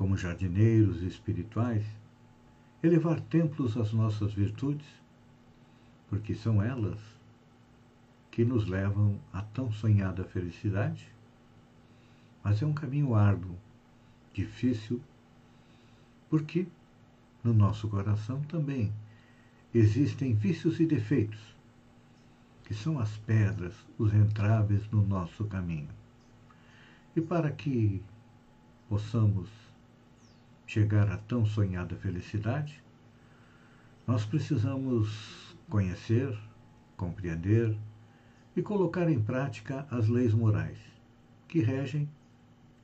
como jardineiros espirituais, elevar templos às nossas virtudes, porque são elas que nos levam à tão sonhada felicidade. Mas é um caminho árduo, difícil, porque no nosso coração também existem vícios e defeitos que são as pedras, os entraves no nosso caminho. E para que possamos chegar à tão sonhada felicidade, nós precisamos conhecer, compreender e colocar em prática as leis morais que regem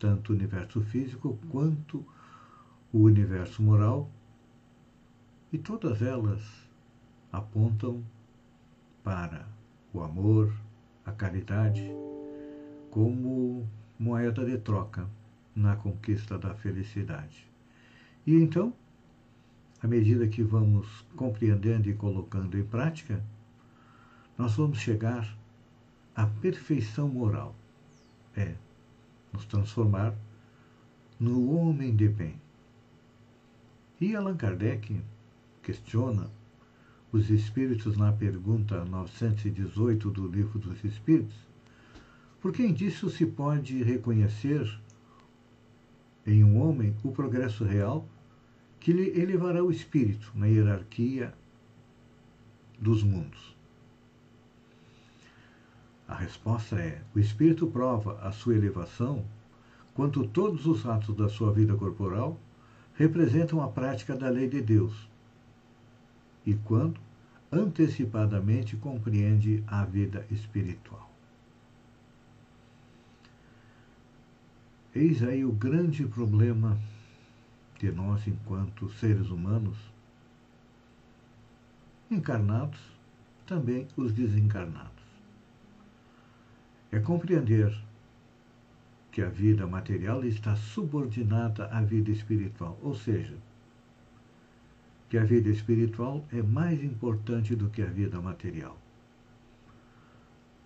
tanto o universo físico quanto o universo moral, e todas elas apontam para o amor, a caridade, como moeda de troca na conquista da felicidade. E então, à medida que vamos compreendendo e colocando em prática, nós vamos chegar à perfeição moral. É, nos transformar no homem de bem. E Allan Kardec questiona os Espíritos na pergunta 918 do Livro dos Espíritos, por quem disso se pode reconhecer em um homem o progresso real que lhe elevará o espírito na hierarquia dos mundos? A resposta é: o espírito prova a sua elevação quando todos os atos da sua vida corporal representam a prática da lei de Deus. E quando antecipadamente compreende a vida espiritual. Eis aí o grande problema de nós, enquanto seres humanos, encarnados, também os desencarnados. É compreender que a vida material está subordinada à vida espiritual, ou seja, que a vida espiritual é mais importante do que a vida material.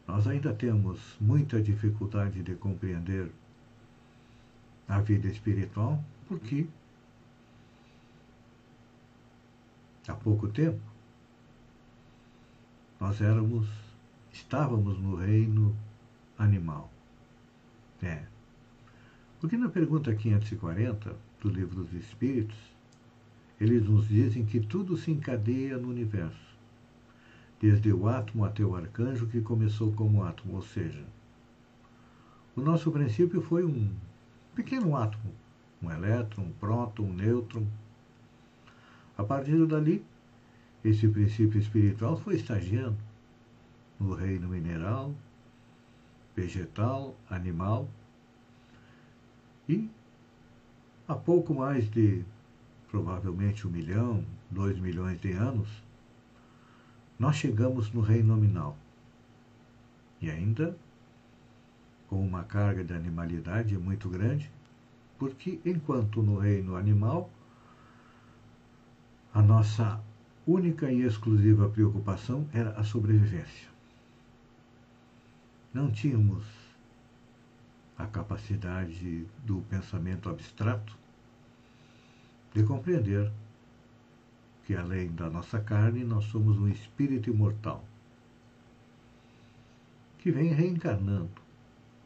Nós ainda temos muita dificuldade de compreender a vida espiritual porque há pouco tempo nós éramos estávamos no reino animal. É. Porque na pergunta 540 do livro dos Espíritos, eles nos dizem que tudo se encadeia no universo, desde o átomo até o arcanjo que começou como átomo, ou seja, o nosso princípio foi um pequeno átomo, um elétron, um próton, um nêutron. A partir dali, esse princípio espiritual foi estagiando no reino mineral, vegetal, animal e há pouco mais de provavelmente um milhão, dois milhões de anos, nós chegamos no reino nominal. E ainda com uma carga de animalidade muito grande, porque enquanto no reino animal a nossa única e exclusiva preocupação era a sobrevivência. Não tínhamos a capacidade do pensamento abstrato de compreender que além da nossa carne nós somos um espírito imortal que vem reencarnando,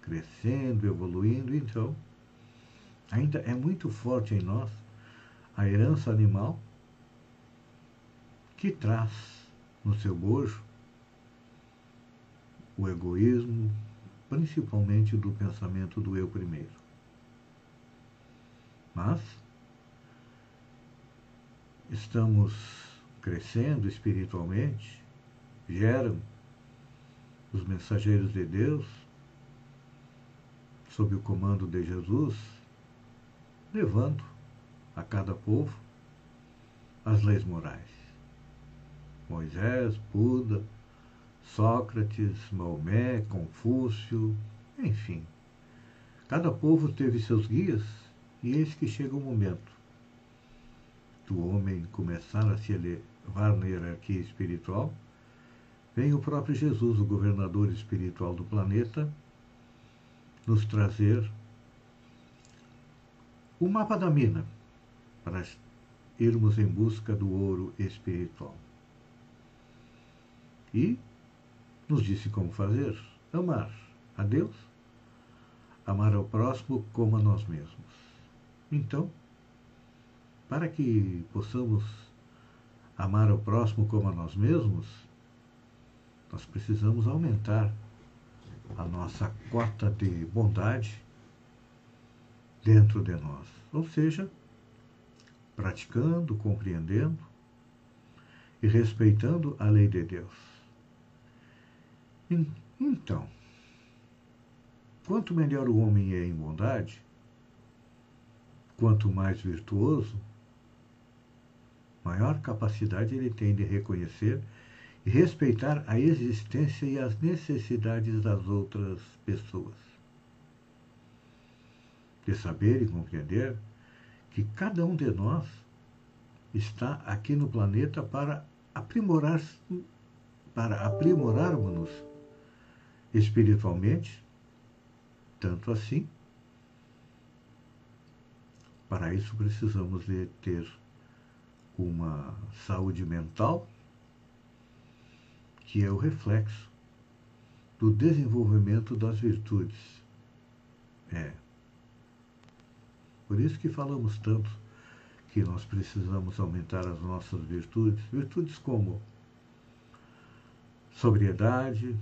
crescendo, evoluindo, então ainda é muito forte em nós a herança animal que traz no seu bojo o egoísmo, principalmente do pensamento do eu primeiro. Mas estamos crescendo espiritualmente, vieram os mensageiros de Deus, sob o comando de Jesus, levando a cada povo as leis morais. Moisés, Buda, Sócrates, Maomé, Confúcio, enfim. Cada povo teve seus guias e eis que chega o momento do homem começar a se elevar na hierarquia espiritual. Vem o próprio Jesus, o governador espiritual do planeta, nos trazer o mapa da mina para irmos em busca do ouro espiritual. E nos disse como fazer: amar a Deus, amar ao próximo como a nós mesmos. Então, para que possamos amar ao próximo como a nós mesmos, nós precisamos aumentar a nossa cota de bondade dentro de nós. Ou seja, praticando, compreendendo e respeitando a lei de Deus. Então, quanto melhor o homem é em bondade, quanto mais virtuoso, maior capacidade ele tem de reconhecer e respeitar a existência e as necessidades das outras pessoas. De saber e compreender que cada um de nós está aqui no planeta para aprimorar para aprimorarmos-nos espiritualmente, tanto assim, para isso precisamos de ter uma saúde mental que é o reflexo do desenvolvimento das virtudes. É. Por isso que falamos tanto que nós precisamos aumentar as nossas virtudes, virtudes como sobriedade,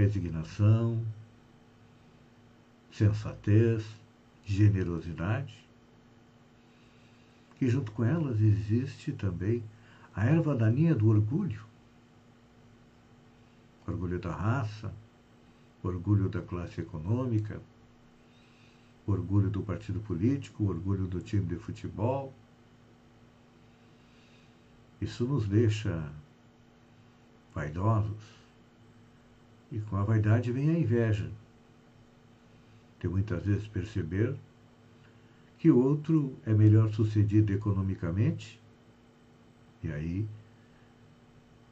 resignação, sensatez, generosidade, e junto com elas existe também a erva daninha do orgulho, orgulho da raça, orgulho da classe econômica, orgulho do partido político, orgulho do time de futebol. Isso nos deixa vaidosos. E com a vaidade vem a inveja. De muitas vezes perceber que o outro é melhor sucedido economicamente, e aí,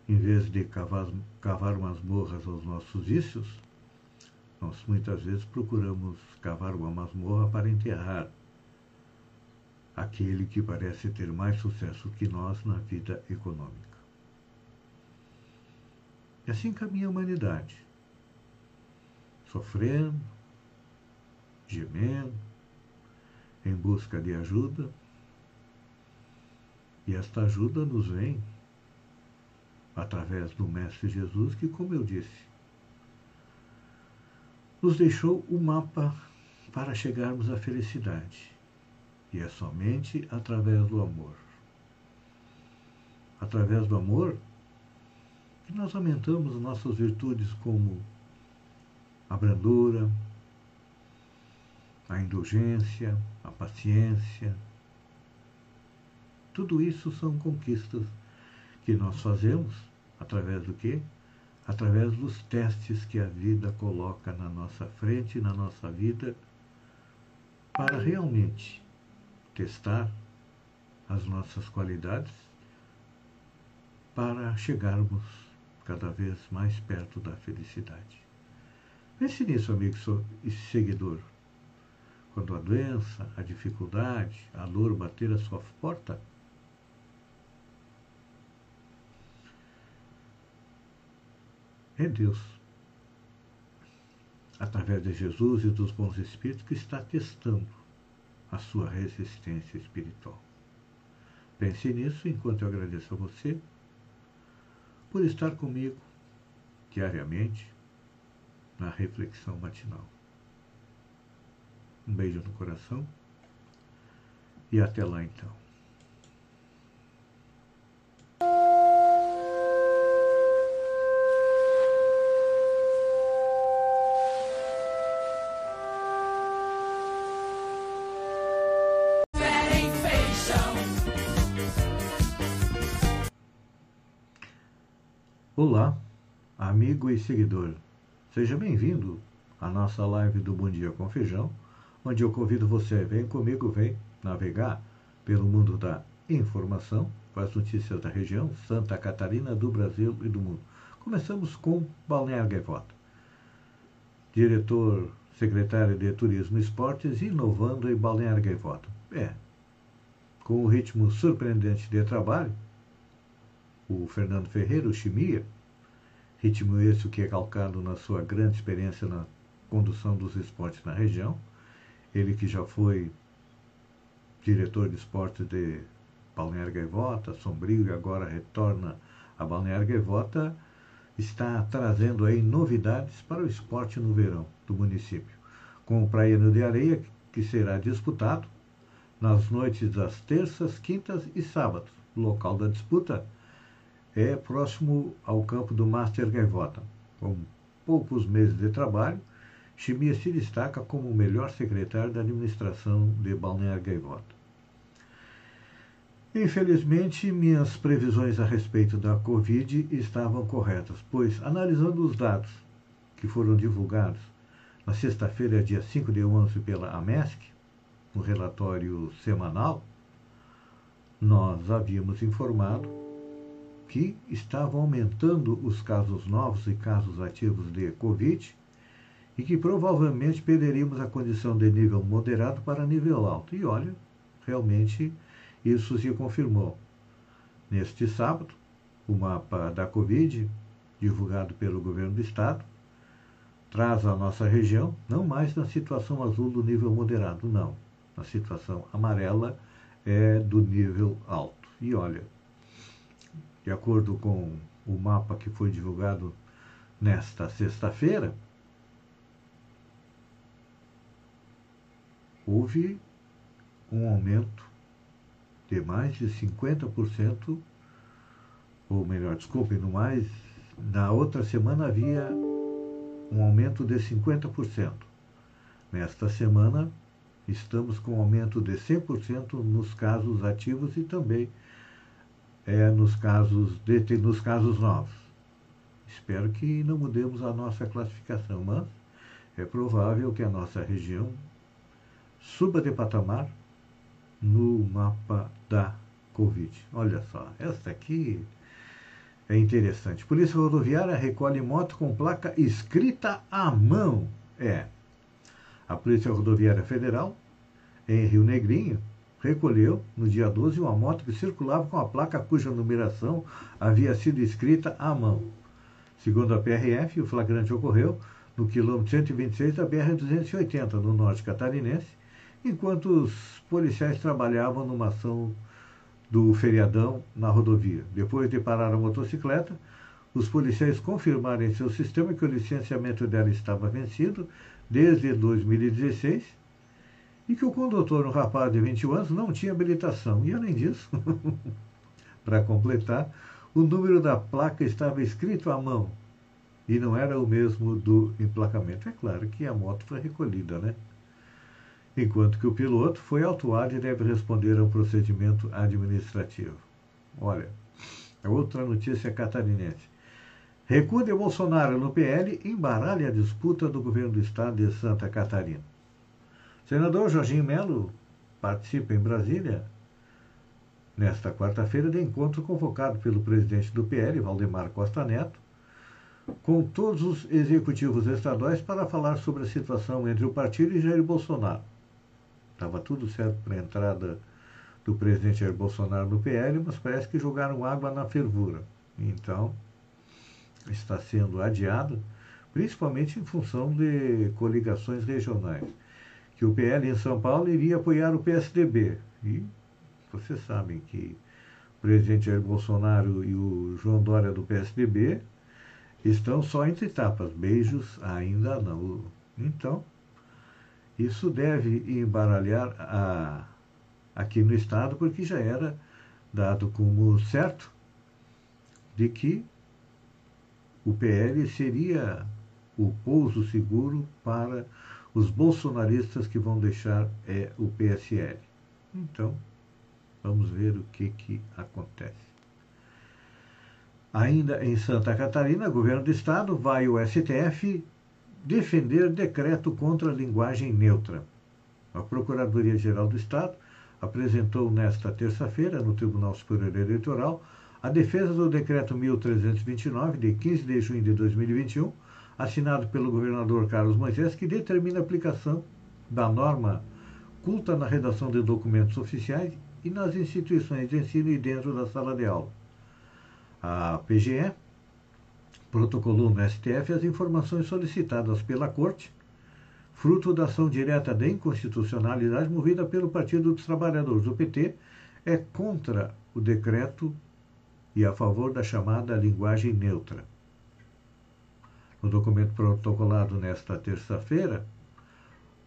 em vez de cavar, cavar masmorras aos nossos vícios, nós muitas vezes procuramos cavar uma masmorra para enterrar aquele que parece ter mais sucesso que nós na vida econômica. E assim caminha a humanidade, sofrendo, gemendo, em busca de ajuda, e esta ajuda nos vem através do Mestre Jesus, que, como eu disse, nos deixou o mapa para chegarmos à felicidade. E é somente através do amor. Através do amor que nós aumentamos nossas virtudes como a brandura, a indulgência, a paciência. Tudo isso são conquistas que nós fazemos através do quê? Através dos testes que a vida coloca na nossa frente, na nossa vida, para realmente testar as nossas qualidades para chegarmos cada vez mais perto da felicidade. Pense nisso, amigo e seguidor. Quando a doença, a dificuldade, a dor bater a sua porta, é Deus, através de Jesus e dos bons espíritos, que está testando a sua resistência espiritual. Pense nisso enquanto eu agradeço a você por estar comigo diariamente na reflexão matinal. Um beijo no coração e até lá então. Olá, amigo e seguidor. Seja bem-vindo à nossa live do Bom Dia com Feijão, onde eu convido você, vem comigo, vem navegar pelo mundo da informação, com as notícias da região, Santa Catarina, do Brasil e do mundo. Começamos com Balneário Gaivota. Diretor, secretário de Turismo e Esportes, inovando em Balneário Gaivota. É, com um ritmo surpreendente de trabalho, o Fernando Ferreira, o Chimia, ritmo esse que é calcado na sua grande experiência na condução dos esportes na região. Ele que já foi diretor de esportes de Balneário Gaivota, Sombrio e agora retorna a Balneário Gaivota, está trazendo aí novidades para o esporte no verão do município. Com o Praiano de Areia, que será disputado nas noites das terças, quintas e sábados. O local da disputa é próximo ao campo do Master Gaivota. Com poucos meses de trabalho, Chimia se destaca como o melhor secretário da administração de Balneário Gaivota. Infelizmente, minhas previsões a respeito da Covid estavam corretas, pois, analisando os dados que foram divulgados na sexta-feira, dia 5 de 11, pela AMESC, no relatório semanal, nós havíamos informado que estavam aumentando os casos novos e casos ativos de Covid e que provavelmente perderíamos a condição de nível moderado para nível alto. E olha, realmente isso se confirmou. Neste sábado, o mapa da Covid, divulgado pelo governo do estado, traz a nossa região não mais na situação azul do nível moderado, não. Na situação amarela é do nível alto. E olha, de acordo com o mapa que foi divulgado nesta sexta-feira, houve um aumento de mais de 50%, ou melhor, desculpe, no mais, na outra semana havia um aumento de 50%. Nesta semana, estamos com um aumento de 100% nos casos ativos e também é, nos, casos nos casos novos. Espero que não mudemos a nossa classificação, mas é provável que a nossa região suba de patamar no mapa da Covid. Olha só, essa aqui é interessante. Polícia Rodoviária recolhe moto com placa escrita à mão. É. A Polícia Rodoviária Federal, em Rio Negrinho, recolheu, no dia 12, uma moto que circulava com a placa cuja numeração havia sido escrita à mão. Segundo a PRF, o flagrante ocorreu no quilômetro 126 da BR-280, no norte catarinense, enquanto os policiais trabalhavam numa ação do feriadão na rodovia. Depois de parar a motocicleta, os policiais confirmaram em seu sistema que o licenciamento dela estava vencido desde 2016 e que o condutor, um rapaz de 21 anos, não tinha habilitação. E além disso, para completar, o número da placa estava escrito à mão e não era o mesmo do emplacamento. É claro que a moto foi recolhida, né? Enquanto que o piloto foi autuado e deve responder a um procedimento administrativo. Olha, é outra notícia catarinense. Recuo de Bolsonaro no PL embaralha a disputa do governo do estado de Santa Catarina. Senador Jorginho Melo participa em Brasília nesta quarta-feira de encontro convocado pelo presidente do PL, Valdemar Costa Neto, com todos os executivos estaduais para falar sobre a situação entre o partido e Jair Bolsonaro. Estava tudo certo para a entrada do presidente Jair Bolsonaro no PL, mas parece que jogaram água na fervura. Então, está sendo adiado, principalmente em função de coligações regionais que o PL em São Paulo iria apoiar o PSDB. E vocês sabem que o presidente Jair Bolsonaro e o João Dória do PSDB estão só entre etapas, beijos ainda não. Então, isso deve embaralhar a, aqui no Estado, porque já era dado como certo de que o PL seria o pouso seguro para os bolsonaristas que vão deixar é o PSL. Então, vamos ver o que, que acontece. Ainda em Santa Catarina, governo do estado vai o STF defender decreto contra a linguagem neutra. A Procuradoria-Geral do Estado apresentou nesta terça-feira, no Tribunal Superior Eleitoral, a defesa do decreto 1329, de 15 de junho de 2021, assinado pelo governador Carlos Moisés, que determina a aplicação da norma culta na redação de documentos oficiais e nas instituições de ensino e dentro da sala de aula. A PGE protocolou no STF as informações solicitadas pela Corte, fruto da ação direta de inconstitucionalidade movida pelo Partido dos Trabalhadores. O PT é contra o decreto e a favor da chamada linguagem neutra. No documento protocolado nesta terça-feira,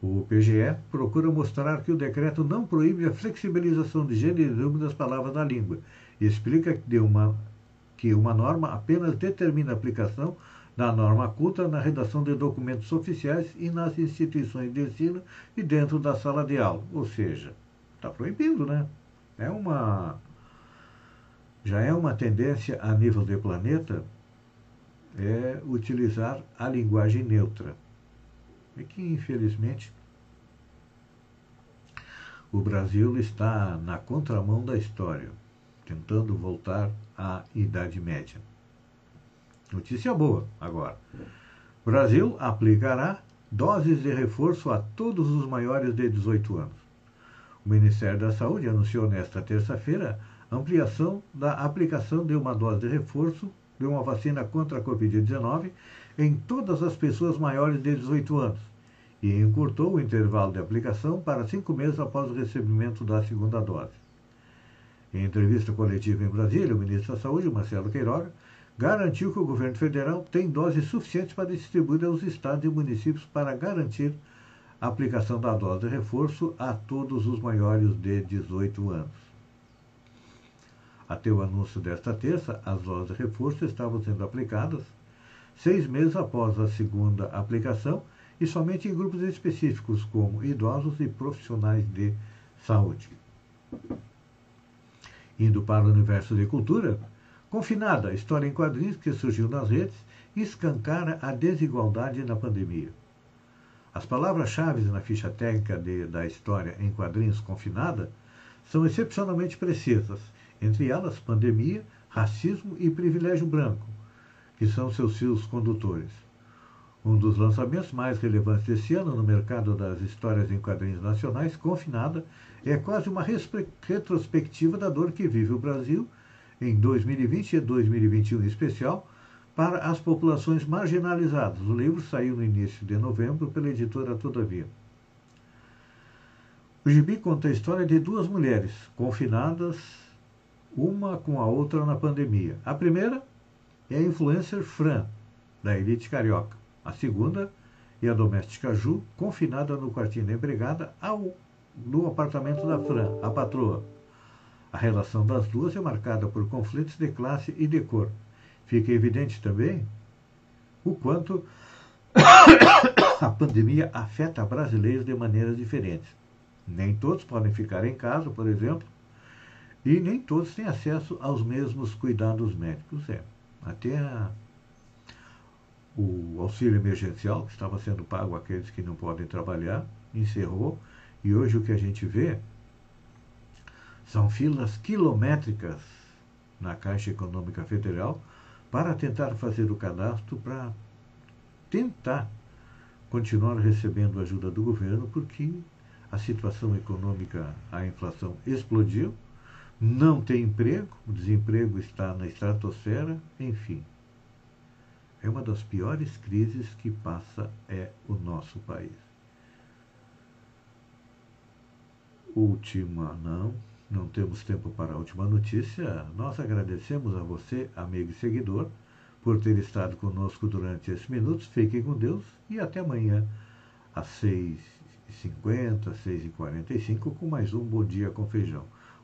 o PGE procura mostrar que o decreto não proíbe a flexibilização de gênero das palavras na língua e explica que uma que uma norma apenas determina a aplicação da norma culta na redação de documentos oficiais e nas instituições de ensino e dentro da sala de aula. Ou seja, está proibido, né? É uma. Já é uma tendência a nível de planeta é utilizar a linguagem neutra. E que, infelizmente, o Brasil está na contramão da história tentando voltar à Idade Média. Notícia boa agora. Brasil aplicará doses de reforço a todos os maiores de 18 anos. O Ministério da Saúde anunciou nesta terça-feira ampliação da aplicação de uma dose de reforço de uma vacina contra a Covid-19 em todas as pessoas maiores de 18 anos e encurtou o intervalo de aplicação para cinco meses após o recebimento da segunda dose. Em entrevista coletiva em Brasília, o ministro da Saúde, Marcelo Queiroga, garantiu que o governo federal tem doses suficientes para distribuir aos estados e municípios para garantir a aplicação da dose de reforço a todos os maiores de 18 anos. Até o anúncio desta terça, as doses de reforço estavam sendo aplicadas seis meses após a segunda aplicação e somente em grupos específicos, como idosos e profissionais de saúde indo para o universo de cultura, confinada a história em quadrinhos que surgiu nas redes escancara a desigualdade na pandemia. As palavras-chave na ficha técnica de, da história em quadrinhos confinada são excepcionalmente precisas, entre elas pandemia, racismo e privilégio branco, que são seus fios condutores. Um dos lançamentos mais relevantes desse ano no mercado das histórias em quadrinhos nacionais, Confinada, é quase uma retrospectiva da dor que vive o Brasil em 2020 e 2021 em especial, para as populações marginalizadas. O livro saiu no início de novembro pela editora Todavia. O gibi conta a história de duas mulheres confinadas, uma com a outra na pandemia. A primeira é a influencer Fran, da elite carioca. A segunda é a doméstica Ju, confinada no quartinho da empregada ao, no apartamento da Fran, a patroa. A relação das duas é marcada por conflitos de classe e de cor. Fica evidente também o quanto a pandemia afeta brasileiros de maneiras diferentes. Nem todos podem ficar em casa, por exemplo, e nem todos têm acesso aos mesmos cuidados médicos. É, até a o auxílio emergencial, que estava sendo pago àqueles que não podem trabalhar, encerrou, e hoje o que a gente vê são filas quilométricas na Caixa Econômica Federal para tentar fazer o cadastro para tentar continuar recebendo ajuda do governo, porque a situação econômica, a inflação explodiu, não tem emprego, o desemprego está na estratosfera, enfim é uma das piores crises que passa é o nosso país. Última, não, não temos tempo para a última notícia. Nós agradecemos a você, amigo e seguidor, por ter estado conosco durante esses minutos. Fiquem com Deus e até amanhã, às 6h50, 6h45, com mais um Bom Dia com Feijão.